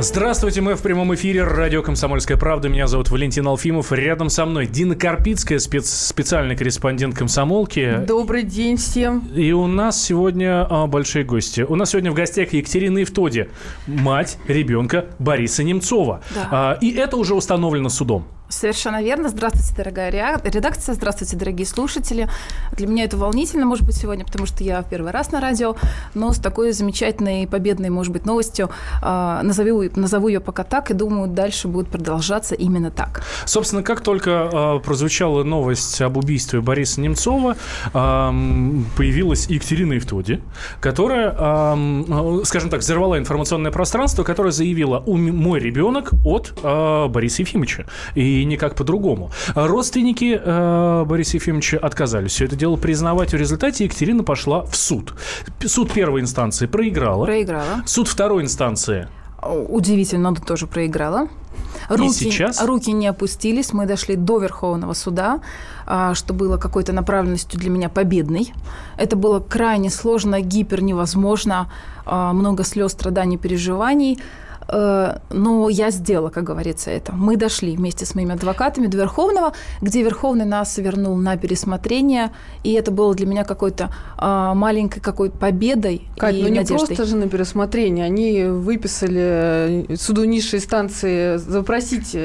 Здравствуйте, мы в прямом эфире радио «Комсомольская правда». Меня зовут Валентин Алфимов. Рядом со мной Дина Карпицкая, спец, специальный корреспондент «Комсомолки». Добрый день всем. И у нас сегодня а, большие гости. У нас сегодня в гостях Екатерина Евтоди, мать ребенка Бориса Немцова. Да. А, и это уже установлено судом. Совершенно верно. Здравствуйте, дорогая редакция. Здравствуйте, дорогие слушатели. Для меня это волнительно, может быть, сегодня, потому что я в первый раз на радио, но с такой замечательной, победной, может быть, новостью э, назову, назову ее пока так, и думаю, дальше будет продолжаться именно так. Собственно, как только э, прозвучала новость об убийстве Бориса Немцова, э, появилась Екатерина Евтоди, которая, скажем так, взорвала информационное пространство, которая заявила, мой ребенок от Бориса Ефимовича. И и никак по-другому. Родственники э, Бориса Ефимовича отказались все это дело признавать. В результате Екатерина пошла в суд. Суд первой инстанции проиграла. Проиграла. Суд второй инстанции Удивительно, но тоже проиграла. Руки, и сейчас? руки не опустились. Мы дошли до Верховного суда, а, что было какой-то направленностью для меня победной. Это было крайне сложно, гипер невозможно, а, много слез, страданий, переживаний. Э, но я сделала, как говорится, это. Мы дошли вместе с моими адвокатами до Верховного, где Верховный нас вернул на пересмотрение, и это было для меня какой-то а, маленькой какой победой Кать, и ну не надеждой. просто же на пересмотрение, они выписали э, суду низшей инстанции запросить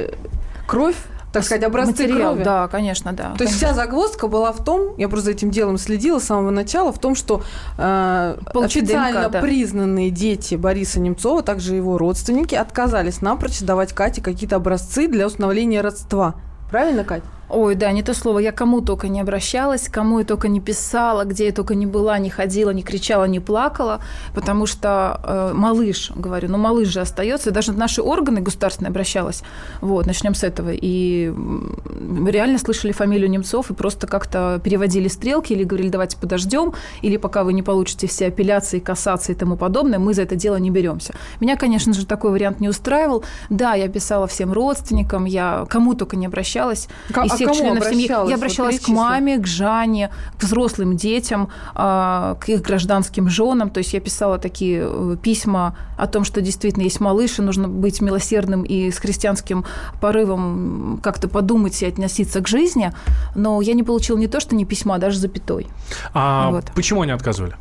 кровь так сказать, образцы Материал, крови. Да, конечно, да. То есть вся загвоздка была в том, я просто за этим делом следила с самого начала, в том, что э, официально ДНК, да. признанные дети Бориса Немцова, также его родственники, отказались напрочь давать Кате какие-то образцы для установления родства. Правильно, Катя? Ой, да, не то слово. Я кому только не обращалась, кому я только не писала, где я только не была, не ходила, не кричала, не плакала, потому что э, малыш, говорю, ну малыш же остается. Даже наши органы государственные обращалась. Вот, начнем с этого. И реально слышали фамилию Немцов и просто как-то переводили стрелки или говорили, давайте подождем, или пока вы не получите все апелляции, кассации и тому подобное, мы за это дело не беремся. Меня, конечно же, такой вариант не устраивал. Да, я писала всем родственникам, я кому только не обращалась. К- из всех членов семьи. Я обращалась вот к маме, к Жане, к взрослым детям, а, к их гражданским женам. То есть я писала такие э, письма о том, что действительно есть малыш, и нужно быть милосердным и с христианским порывом как-то подумать и относиться к жизни. Но я не получила не то, что не письма, а даже запятой. А вот. почему они отказывали?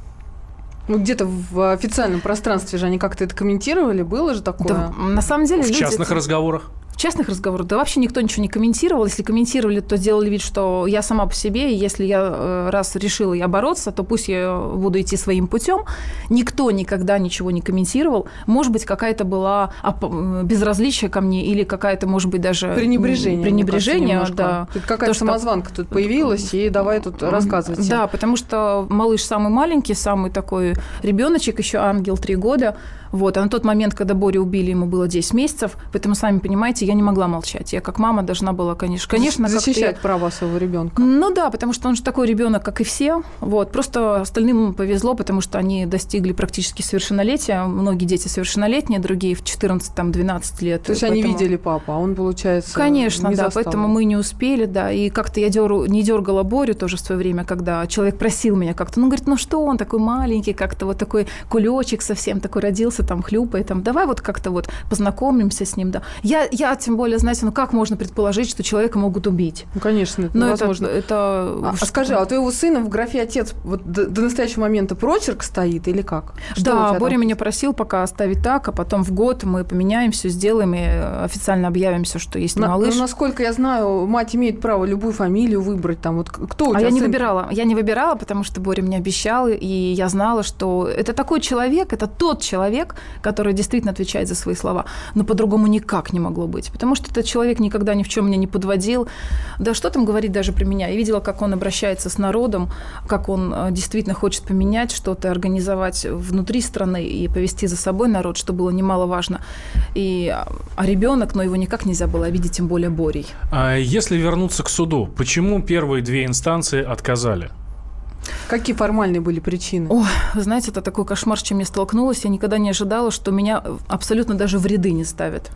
Ну, где-то в официальном пространстве же они как-то это комментировали, было же такое? Да, на самом деле... В люди... частных разговорах? В частных разговорах, да вообще никто ничего не комментировал. Если комментировали, то сделали вид, что я сама по себе, и если я э, раз решила я бороться, то пусть я буду идти своим путем. Никто никогда ничего не комментировал. Может быть, какая-то была безразличие ко мне или какая-то, может быть, даже... Пренебрежение. Пренебрежение, кажется, да. Какая-то самозванка что... тут появилась, и давай тут рассказывать. Да, потому что малыш самый маленький, самый такой ребеночек, еще ангел, три года. Вот. А на тот момент, когда Борю убили, ему было 10 месяцев, поэтому, сами понимаете, я не могла молчать. Я как мама должна была, конечно, конечно защищать права своего ребенка. Ну да, потому что он же такой ребенок, как и все. Вот. Просто остальным повезло, потому что они достигли практически совершеннолетия. Многие дети совершеннолетние, другие в 14-12 лет. То есть поэтому... они видели папу, а он, получается, Конечно, не да, застал. поэтому мы не успели, да. И как-то я дёру, не дергала Борю тоже в свое время, когда человек просил меня как-то, ну, говорит, ну что он такой маленький, как-то вот такой кулечек совсем такой родился, родился, там, хлюпает, там, давай вот как-то вот познакомимся с ним, да. Я, я тем более, знаете, ну как можно предположить, что человека могут убить? Ну, конечно, это невозможно. Это, это... А, а скажи, а у твоего сына в графе «отец» вот до, до настоящего момента прочерк стоит или как? Что да, Боря меня просил пока оставить так, а потом в год мы поменяем все, сделаем и официально объявимся, что есть На, малыш. Ну, насколько я знаю, мать имеет право любую фамилию выбрать, там, вот кто у а тебя А я сын? не выбирала, я не выбирала, потому что Боря мне обещал, и я знала, что это такой человек, это тот человек, который действительно отвечает за свои слова. Но по-другому никак не могло быть, потому что этот человек никогда ни в чем меня не подводил. Да что там говорить даже про меня? Я видела, как он обращается с народом, как он э, действительно хочет поменять что-то, организовать внутри страны и повести за собой народ, что было немаловажно. И, а ребенок, но его никак нельзя было обидеть, тем более Борей. А если вернуться к суду, почему первые две инстанции отказали? Какие формальные были причины? О, знаете, это такой кошмар, с чем я столкнулась. Я никогда не ожидала, что меня абсолютно даже в ряды не ставят.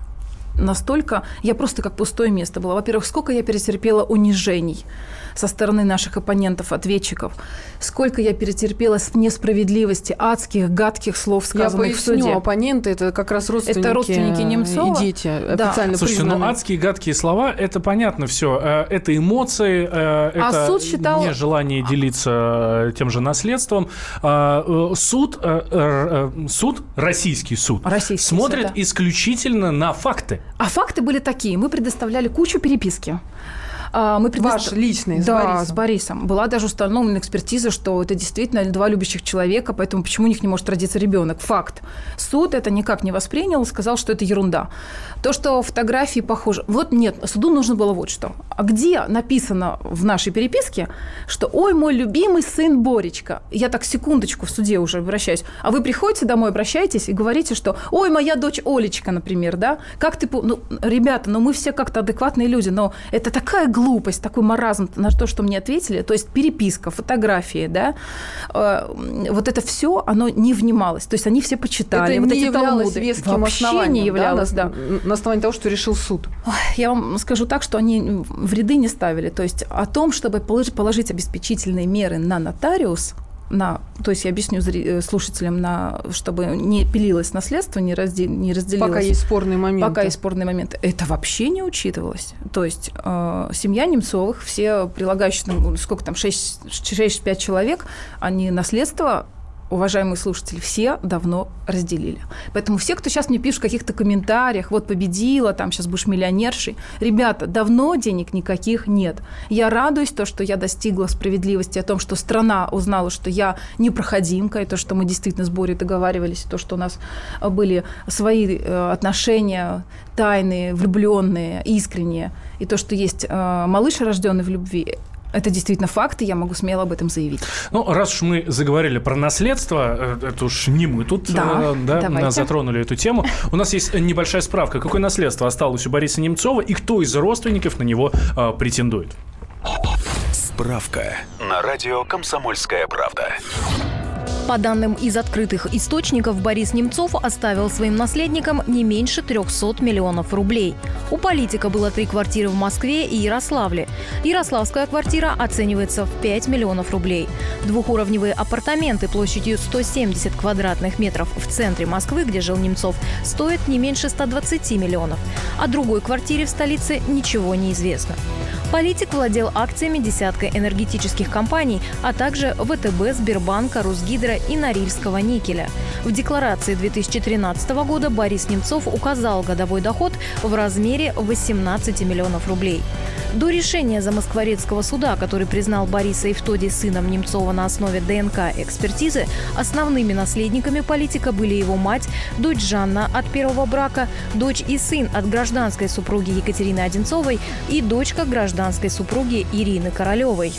Настолько... Я просто как пустое место была. Во-первых, сколько я перетерпела унижений со стороны наших оппонентов, ответчиков. Сколько я перетерпела несправедливости, адских, гадких слов, сказанных я в суде. оппоненты – это как раз родственники, это родственники Немцова. и дети, да. официально Слушайте, ну, признанные. ну адские, гадкие слова – это понятно все. Э, это эмоции, э, а это суд считал... нежелание делиться э, тем же наследством. А, суд, суд, российский суд, российский смотрит суд, да. исключительно на факты. А факты были такие. Мы предоставляли кучу переписки. А, мы предост... Ваш личный, с да, Борисом. с Борисом. Была даже установлена экспертиза, что это действительно два любящих человека, поэтому почему у них не может родиться ребенок? Факт. Суд это никак не воспринял, сказал, что это ерунда. То, что фотографии похожи... Вот нет, суду нужно было вот что. А где написано в нашей переписке, что «Ой, мой любимый сын Боречка». Я так секундочку в суде уже обращаюсь. А вы приходите домой, обращаетесь и говорите, что «Ой, моя дочь Олечка», например, да? Как ты... Ну, ребята, ну мы все как-то адекватные люди, но это такая глупость, такой маразм на то, что мне ответили. То есть переписка, фотографии, да? Э, вот это все, оно не внималось. То есть они все почитали. Это вот не эти являлось талмуды. веским Вообще основанием, не являлось, да. На, на основании того, что решил суд. Я вам скажу так, что они в ряды не ставили. То есть о том, чтобы положить обеспечительные меры на нотариус, на, то есть я объясню э, слушателям, на, чтобы не пилилось наследство, не, раздел, не разделилось. Пока есть спорные моменты. Пока есть спорные моменты. Это вообще не учитывалось. То есть э, семья Немцовых, все прилагающие, ну, сколько там, 6-5 человек, они наследство уважаемые слушатели, все давно разделили. Поэтому все, кто сейчас мне пишет в каких-то комментариях, вот победила, там сейчас будешь миллионершей, ребята, давно денег никаких нет. Я радуюсь то, что я достигла справедливости о том, что страна узнала, что я непроходимка, и то, что мы действительно с Борей договаривались, то, что у нас были свои э, отношения тайные, влюбленные, искренние, и то, что есть э, малыш, рожденный в любви, это действительно факт, и я могу смело об этом заявить. Ну, раз уж мы заговорили про наследство, э, это уж не мы тут да, э, да, затронули эту тему. У нас есть небольшая справка, какое наследство осталось у Бориса Немцова и кто из родственников на него э, претендует. Справка на радио «Комсомольская правда». По данным из открытых источников, Борис Немцов оставил своим наследникам не меньше 300 миллионов рублей. У политика было три квартиры в Москве и Ярославле. Ярославская квартира оценивается в 5 миллионов рублей. Двухуровневые апартаменты площадью 170 квадратных метров в центре Москвы, где жил Немцов, стоят не меньше 120 миллионов. О другой квартире в столице ничего не известно. Политик владел акциями десятка энергетических компаний, а также ВТБ, Сбербанка, Русгидро и Норильского никеля. В декларации 2013 года Борис Немцов указал годовой доход в размере 18 миллионов рублей. До решения Замоскворецкого суда, который признал Бориса Евтоди сыном Немцова на основе ДНК-экспертизы, основными наследниками политика были его мать, дочь Жанна от первого брака, дочь и сын от гражданской супруги Екатерины Одинцовой и дочка гражданской супруги Ирины Королевой.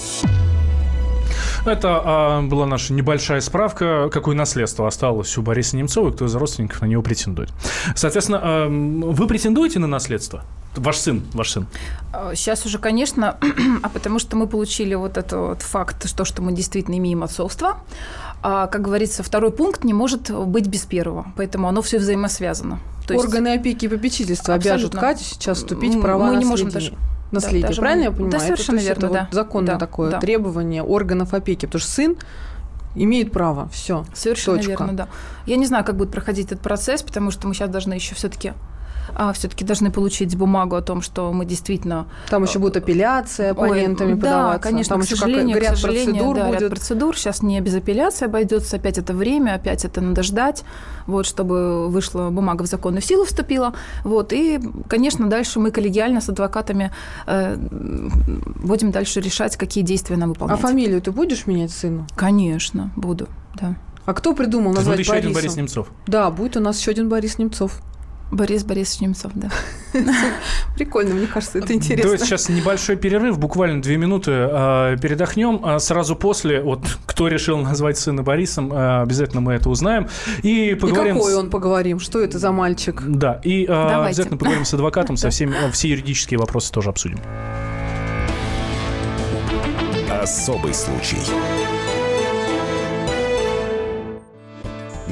Это а, была наша небольшая справка, какое наследство осталось у Бориса Немцова и кто из родственников на него претендует. Соответственно, а, вы претендуете на наследство? Ваш сын, ваш сын. Сейчас уже, конечно, а потому что мы получили вот этот вот факт, что, что мы действительно имеем отцовство. А, как говорится, второй пункт не может быть без первого, поэтому оно все взаимосвязано. То Органы есть... опеки и попечительства обяжут Катю сейчас вступить в права Мы не можем даже наследие. Да, Правильно мы... я понимаю? Да, совершенно это, верно, это да. Вот законное да, такое да. требование органов опеки, потому что сын имеет право, все. Совершенно точка. верно, да. Я не знаю, как будет проходить этот процесс, потому что мы сейчас должны еще все-таки а, все-таки должны получить бумагу о том, что мы действительно... Там еще будет апелляция оппонентами Ой, подаваться. Да, конечно, Там к сожалению, как, ряд к сожалению, процедур да, будет. ряд процедур. Сейчас не без апелляции обойдется, опять это время, опять это надо ждать, вот, чтобы вышла бумага в законную силу вступила. Вот, и, конечно, дальше мы коллегиально с адвокатами э, будем дальше решать, какие действия нам выполнять. А фамилию ты будешь менять сыну? Конечно, буду, да. А кто придумал назвать будет еще один Борис Немцов? Да, будет у нас еще один Борис Немцов. Борис Борисович Немцов, да. Прикольно, мне кажется, это интересно. Давайте сейчас небольшой перерыв, буквально две минуты, э, передохнем. А сразу после, вот кто решил назвать сына Борисом, э, обязательно мы это узнаем. И поговорим... И какой он поговорим, что это за мальчик? Да, и э, обязательно поговорим с адвокатом, со всеми, все юридические вопросы тоже обсудим. Особый случай.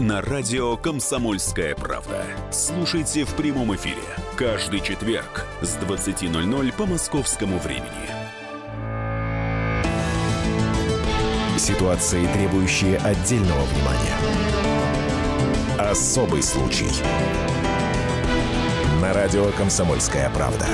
на радио «Комсомольская правда». Слушайте в прямом эфире каждый четверг с 20.00 по московскому времени. Ситуации, требующие отдельного внимания. Особый случай. На радио «Комсомольская правда».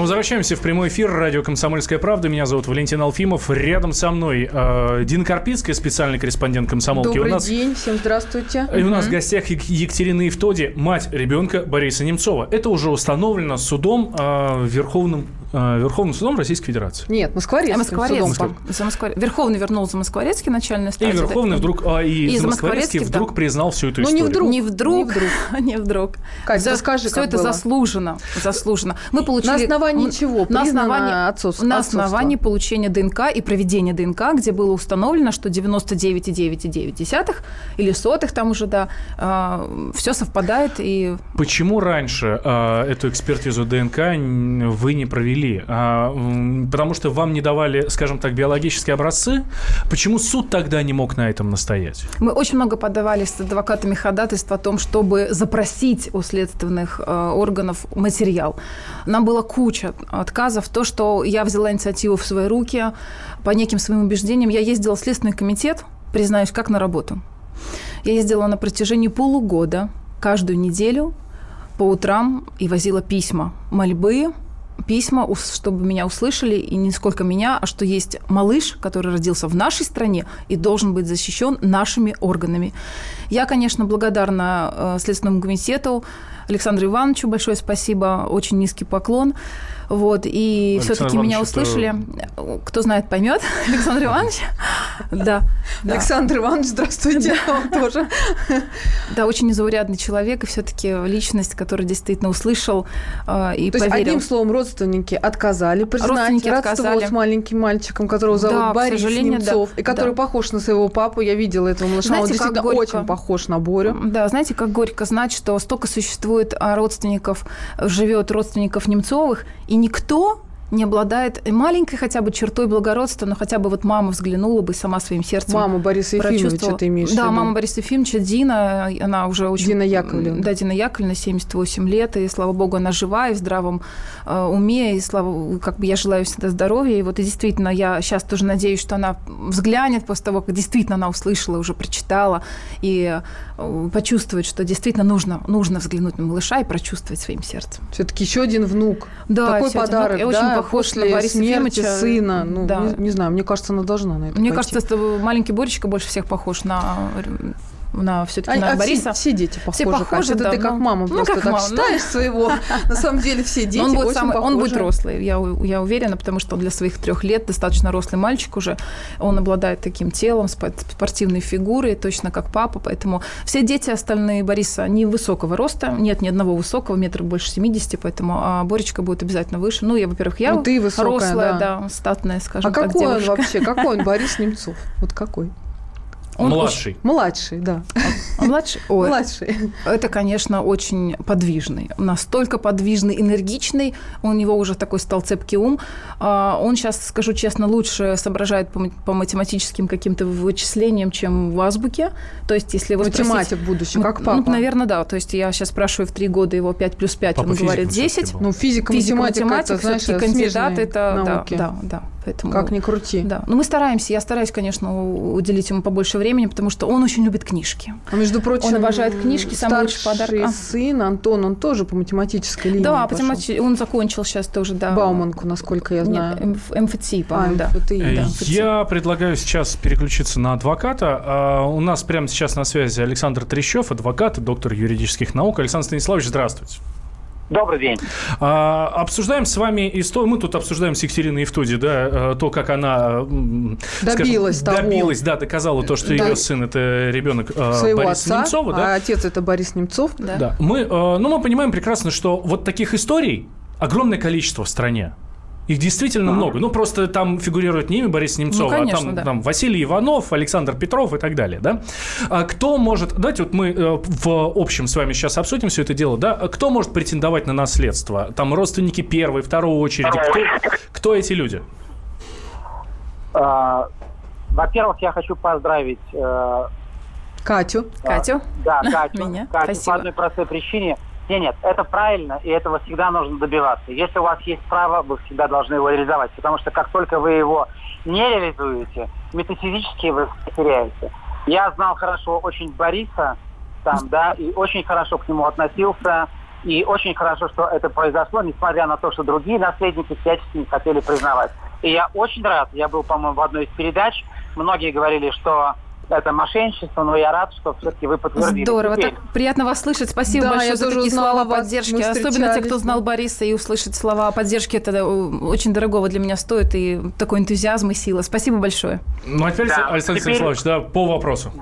Возвращаемся в прямой эфир. Радио «Комсомольская правда». Меня зовут Валентин Алфимов. Рядом со мной э, Дина Карпицкая, специальный корреспондент комсомолки. Добрый у нас... день, всем здравствуйте. И у нас в гостях Екатерина Евтоди, мать ребенка Бориса Немцова. Это уже установлено судом э, Верховным Верховным судом Российской Федерации. Нет, Москворецким Москворецким. судом. За Москвор... Верховный вернул за Москворецкий начальный стадии. И Верховный вдруг, а, и, и за Москворецкий вдруг да. признал всю эту ну, историю. Не вдруг. Не вдруг. Не вдруг. не вдруг. Катя, за... скажи, Все это было? заслужено. Заслужено. Мы получили... На основании чего? На основании, отцовство. на основании получения ДНК и проведения ДНК, где было установлено, что 99,9,9 или сотых там уже, да, э, все совпадает. И... Почему раньше э, эту экспертизу ДНК вы не провели? Э, потому что вам не давали, скажем так, биологические образцы? Почему суд тогда не мог на этом настоять? Мы очень много подавали с адвокатами ходатайств о том, чтобы запросить у следственных э, органов материал. Нам было куча отказов то, что я взяла инициативу в свои руки по неким своим убеждениям. Я ездила в Следственный комитет, признаюсь, как на работу. Я ездила на протяжении полугода, каждую неделю по утрам и возила письма, мольбы, письма, чтобы меня услышали, и не сколько меня, а что есть малыш, который родился в нашей стране и должен быть защищен нашими органами. Я, конечно, благодарна э, Следственному комитету, Александру Ивановичу большое спасибо, очень низкий поклон. Вот, и все-таки меня услышали. Это... Кто знает, поймет. Александр Иванович. Да. Александр Иванович, здравствуйте. Вам тоже. Да, очень незаурядный человек, и все-таки личность, которая действительно услышал э, и То есть, одним словом, родственники отказали признать родство с маленьким мальчиком, которого зовут Борис Немцов, и который похож на своего папу. Я видела этого малыша. Он действительно очень похож на Борю. Да, знаете, как горько знать, что столько существует а, родственников, живет родственников Немцовых, и никто не обладает маленькой хотя бы чертой благородства, но хотя бы вот мама взглянула бы сама своим сердцем. Мама Бориса Ефимовича ты имеешь Да, мама Бориса Ефимовича, Дина, она уже очень... Дина Яковлевна. Да, Дина Яковлевна, 78 лет, и, слава богу, она жива и в здравом э, уме, и, слава, как бы я желаю всегда здоровья, и вот и действительно я сейчас тоже надеюсь, что она взглянет после того, как действительно она услышала, уже прочитала, и э, почувствует, что действительно нужно, нужно взглянуть на малыша и прочувствовать своим сердцем. Все-таки еще один внук. Да, Такой подарок, внук, да, очень похож после на Бориса Ефимовича. сына. Ну, да. не, не знаю, мне кажется, она должна на это Мне пойти. кажется, маленький Боречка больше всех похож на на все-таки на а Бориса. Все, все дети похожи. Все похожи, да, ты как мама ну, просто как так мама, считаешь ну. своего. На самом деле все дети он будет самый, Он будет рослый, я, я уверена, потому что для своих трех лет достаточно рослый мальчик уже. Он обладает таким телом, спортивной фигурой, точно как папа. Поэтому все дети остальные Бориса не высокого роста. Нет ни одного высокого, метр больше 70, поэтому а Боречка будет обязательно выше. Ну, я, во-первых, я ну, ты высокая, рослая, да. да, статная, скажем а так, какой девушка. он вообще? Какой он Борис Немцов? Вот какой? Он младший. Уж... Младший, да. А младший? Ой, младший. Это, конечно, очень подвижный. Настолько подвижный, энергичный. У него уже такой стал цепкий ум. А, он сейчас, скажу честно, лучше соображает по, математическим каким-то вычислениям, чем в азбуке. То есть, если его Математик спросить, будущий, как папа. Ну, наверное, да. То есть, я сейчас спрашиваю в три года его 5 плюс 5, папа он говорит 10. Ну, физика, физика математика, математика это, знаешь, кандидат, это, науки. да, да, да. Поэтому, как ни крути. Да. Но мы стараемся, я стараюсь, конечно, уделить ему побольше времени, потому что он очень любит книжки. А между прочим, он обожает книжки, самый лучший подарок. А. сын Антон, он тоже по математической линии Да, пошел. математи... он закончил сейчас тоже, да. Бауманку, насколько я знаю. Нет, МФТИ, по-моему, а, да. МФТИ, да. Я предлагаю сейчас переключиться на адвоката. А, у нас прямо сейчас на связи Александр Трещев, адвокат, доктор юридических наук. Александр Станиславович, здравствуйте. Добрый день. А, обсуждаем с вами историю. Мы тут обсуждаем с Екатериной Евтоди, да, э, то, как она добилась скажем, того. Добилась, да, доказала то, что да. ее сын это ребенок э, Своего Бориса отца, Немцова. Да? А отец это Борис Немцов. Да. да. Мы, э, ну, мы понимаем прекрасно, что вот таких историй огромное количество в стране. Их действительно а. много. Ну, просто там фигурирует не имя Бориса Немцова, ну, конечно, а там, да. там Василий Иванов, Александр Петров и так далее, да? А кто может... Давайте вот мы э, в общем с вами сейчас обсудим все это дело, да? Кто может претендовать на наследство? Там родственники первой, второй очереди. Кто, кто эти люди? А, во-первых, я хочу поздравить... Э, Катю. Катю? Да, Катю. Меня. Катю Спасибо. по одной простой причине – нет, нет, это правильно, и этого всегда нужно добиваться. Если у вас есть право, вы всегда должны его реализовать, потому что как только вы его не реализуете, метафизически вы теряете. Я знал хорошо очень Бориса, там, да, и очень хорошо к нему относился, и очень хорошо, что это произошло, несмотря на то, что другие наследники всячески не хотели признавать. И я очень рад, я был, по-моему, в одной из передач, многие говорили, что это мошенничество, но я рад, что все-таки вы подтвердили. Здорово, Теперь... так приятно вас слышать. Спасибо да, большое за такие слова поддержки. Особенно те, кто знал Бориса и услышать слова поддержки, это э, очень дорогого для меня стоит, и такой энтузиазм и сила. Спасибо большое. Ну, а теперь, да. Александр теперь... Станиславович, да, по вопросу.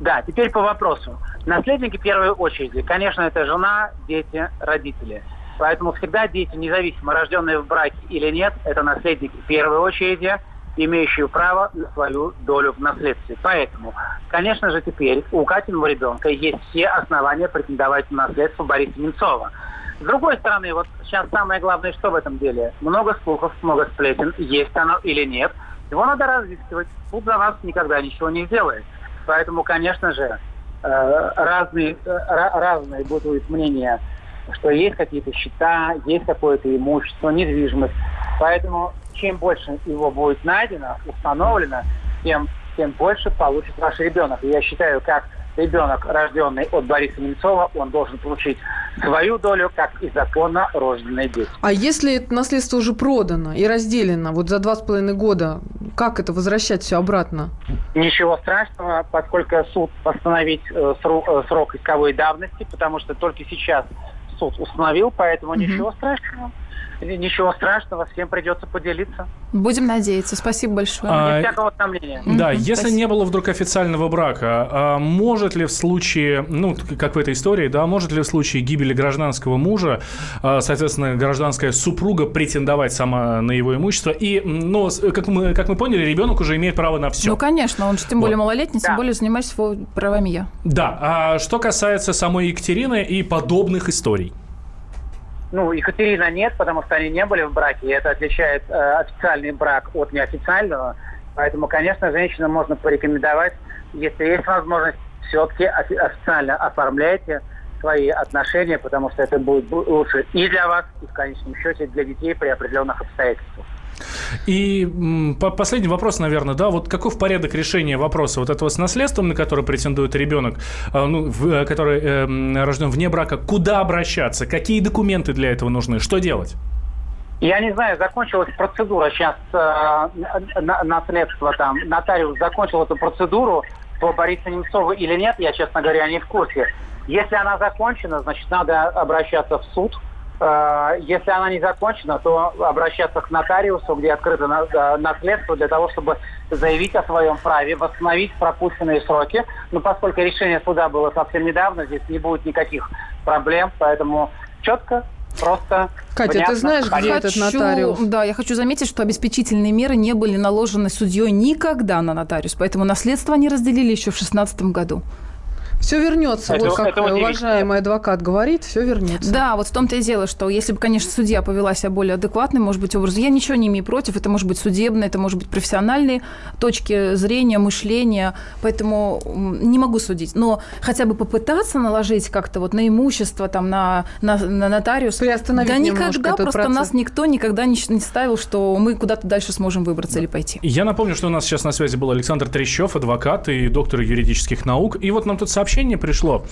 Да, теперь по вопросу. Наследники в первой очереди, конечно, это жена, дети, родители. Поэтому всегда дети, независимо, рожденные в браке или нет, это наследники в первой очереди – имеющую право на свою долю в наследстве. Поэтому, конечно же, теперь у Катиного ребенка есть все основания претендовать на наследство Бориса Немцова. С другой стороны, вот сейчас самое главное, что в этом деле? Много слухов, много сплетен, есть оно или нет. Его надо разыскивать. Суд за вас никогда ничего не сделает. Поэтому, конечно же, э, разные, э, разные будут мнения, что есть какие-то счета, есть какое-то имущество, недвижимость. Поэтому чем больше его будет найдено, установлено, тем, тем больше получит ваш ребенок. И я считаю, как ребенок, рожденный от Бориса Немцова, он должен получить свою долю, как и законно рожденные дети. А если это наследство уже продано и разделено вот за два с половиной года, как это возвращать все обратно? Ничего страшного, поскольку суд постановить э, срок, э, срок исковой давности, потому что только сейчас суд установил, поэтому угу. ничего страшного ничего страшного, всем придется поделиться. Будем надеяться. Спасибо большое. А, Без всякого сомнения. Да, mm-hmm, если спасибо. не было вдруг официального брака, а может ли в случае, ну, как в этой истории, да, может ли в случае гибели гражданского мужа, а, соответственно, гражданская супруга претендовать сама на его имущество? И, ну, как мы, как мы поняли, ребенок уже имеет право на все. Ну, конечно, он же тем более вот. малолетний, тем да. более занимается правами я. Да. А что касается самой Екатерины и подобных историй? Ну, Екатерина нет, потому что они не были в браке, и это отличает э, официальный брак от неофициального. Поэтому, конечно, женщинам можно порекомендовать, если есть возможность, все-таки официально оформляйте свои отношения, потому что это будет лучше и для вас, и в конечном счете для детей при определенных обстоятельствах. И последний вопрос, наверное, да, вот каков порядок решения вопроса вот этого с наследством, на который претендует ребенок, а, ну, э, который э, рожден вне брака, куда обращаться, какие документы для этого нужны, что делать? Я не знаю, закончилась процедура сейчас э, на, наследство там. Нотариус закончил эту процедуру по Борису Немцову или нет, я, честно говоря, не в курсе. Если она закончена, значит, надо обращаться в суд, если она не закончена, то обращаться к нотариусу, где открыто э, наследство, для того, чтобы заявить о своем праве, восстановить пропущенные сроки. Но поскольку решение суда было совсем недавно, здесь не будет никаких проблем, поэтому четко Просто Катя, понятно, ты знаешь, где хочу, этот нотариус? Да, я хочу заметить, что обеспечительные меры не были наложены судьей никогда на нотариус, поэтому наследство они разделили еще в 2016 году. Все вернется. Это, вот как это уважаемый адвокат говорит, все вернется. Да, вот в том-то и дело, что если бы, конечно, судья повела себя более адекватным, может быть, образом, я ничего не имею против, это может быть судебное, это может быть профессиональные точки зрения, мышления, поэтому не могу судить. Но хотя бы попытаться наложить как-то вот на имущество, там, на, на, на нотариус. Да никогда, просто процесс. нас никто никогда не, не ставил, что мы куда-то дальше сможем выбраться да. или пойти. Я напомню, что у нас сейчас на связи был Александр Трещев, адвокат и доктор юридических наук. И вот нам тут сообщили, сообщение пришло.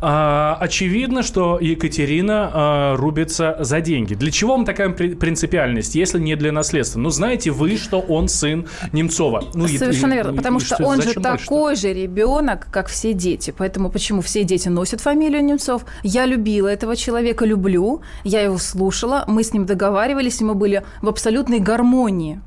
А, очевидно, что Екатерина а, рубится за деньги. Для чего вам такая принципиальность, если не для наследства? Ну, знаете вы, что он сын Немцова. Ну, Совершенно и, верно, и, потому и, что, что он же такой же ребенок, как все дети. Поэтому почему все дети носят фамилию Немцов? Я любила этого человека, люблю. Я его слушала, мы с ним договаривались, и мы были в абсолютной гармонии.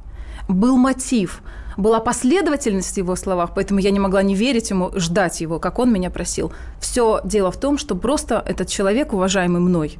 Был мотив – была последовательность в его словах, поэтому я не могла не верить ему, ждать его, как он меня просил. Все дело в том, что просто этот человек, уважаемый мной,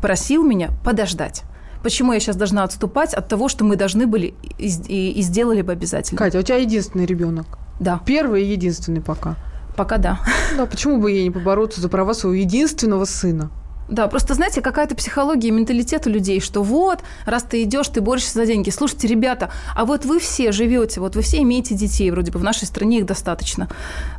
просил меня подождать. Почему я сейчас должна отступать от того, что мы должны были и, и, и сделали бы обязательно? Катя, у тебя единственный ребенок. Да. Первый и единственный пока. Пока да. Да, почему бы ей не побороться за права своего единственного сына? Да, просто, знаете, какая-то психология и менталитет у людей, что вот, раз ты идешь, ты борешься за деньги. Слушайте, ребята, а вот вы все живете, вот вы все имеете детей, вроде бы в нашей стране их достаточно.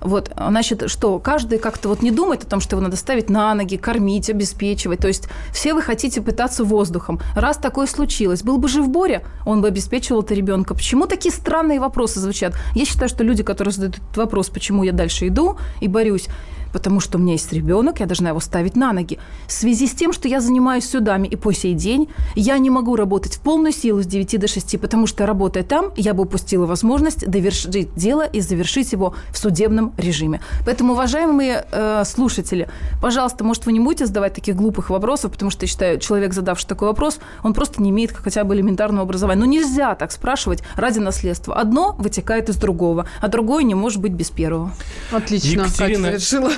Вот, значит, что, каждый как-то вот не думает о том, что его надо ставить на ноги, кормить, обеспечивать. То есть все вы хотите пытаться воздухом. Раз такое случилось, был бы жив Боря, он бы обеспечивал это ребенка. Почему такие странные вопросы звучат? Я считаю, что люди, которые задают этот вопрос, почему я дальше иду и борюсь, потому что у меня есть ребенок, я должна его ставить на ноги. В связи с тем, что я занимаюсь судами и по сей день, я не могу работать в полную силу с 9 до 6, потому что работая там, я бы упустила возможность довершить дело и завершить его в судебном режиме. Поэтому, уважаемые э, слушатели, пожалуйста, может, вы не будете задавать таких глупых вопросов, потому что я считаю, человек, задавший такой вопрос, он просто не имеет хотя бы элементарного образования. Но нельзя так спрашивать ради наследства. Одно вытекает из другого, а другое не может быть без первого. Отлично, Екатерина, Катя решила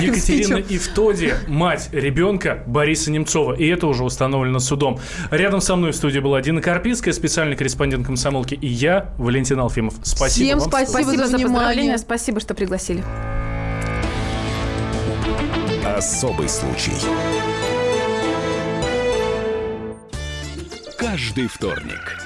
Екатерина Ивтоди, мать ребенка Бориса Немцова. И это уже установлено судом. Рядом со мной в студии была Дина Карпинская, специальный корреспондент комсомолки, и я, Валентин Алфимов. Спасибо Всем вам. спасибо, спасибо за, внимание. Спасибо, что пригласили. Особый случай. Каждый вторник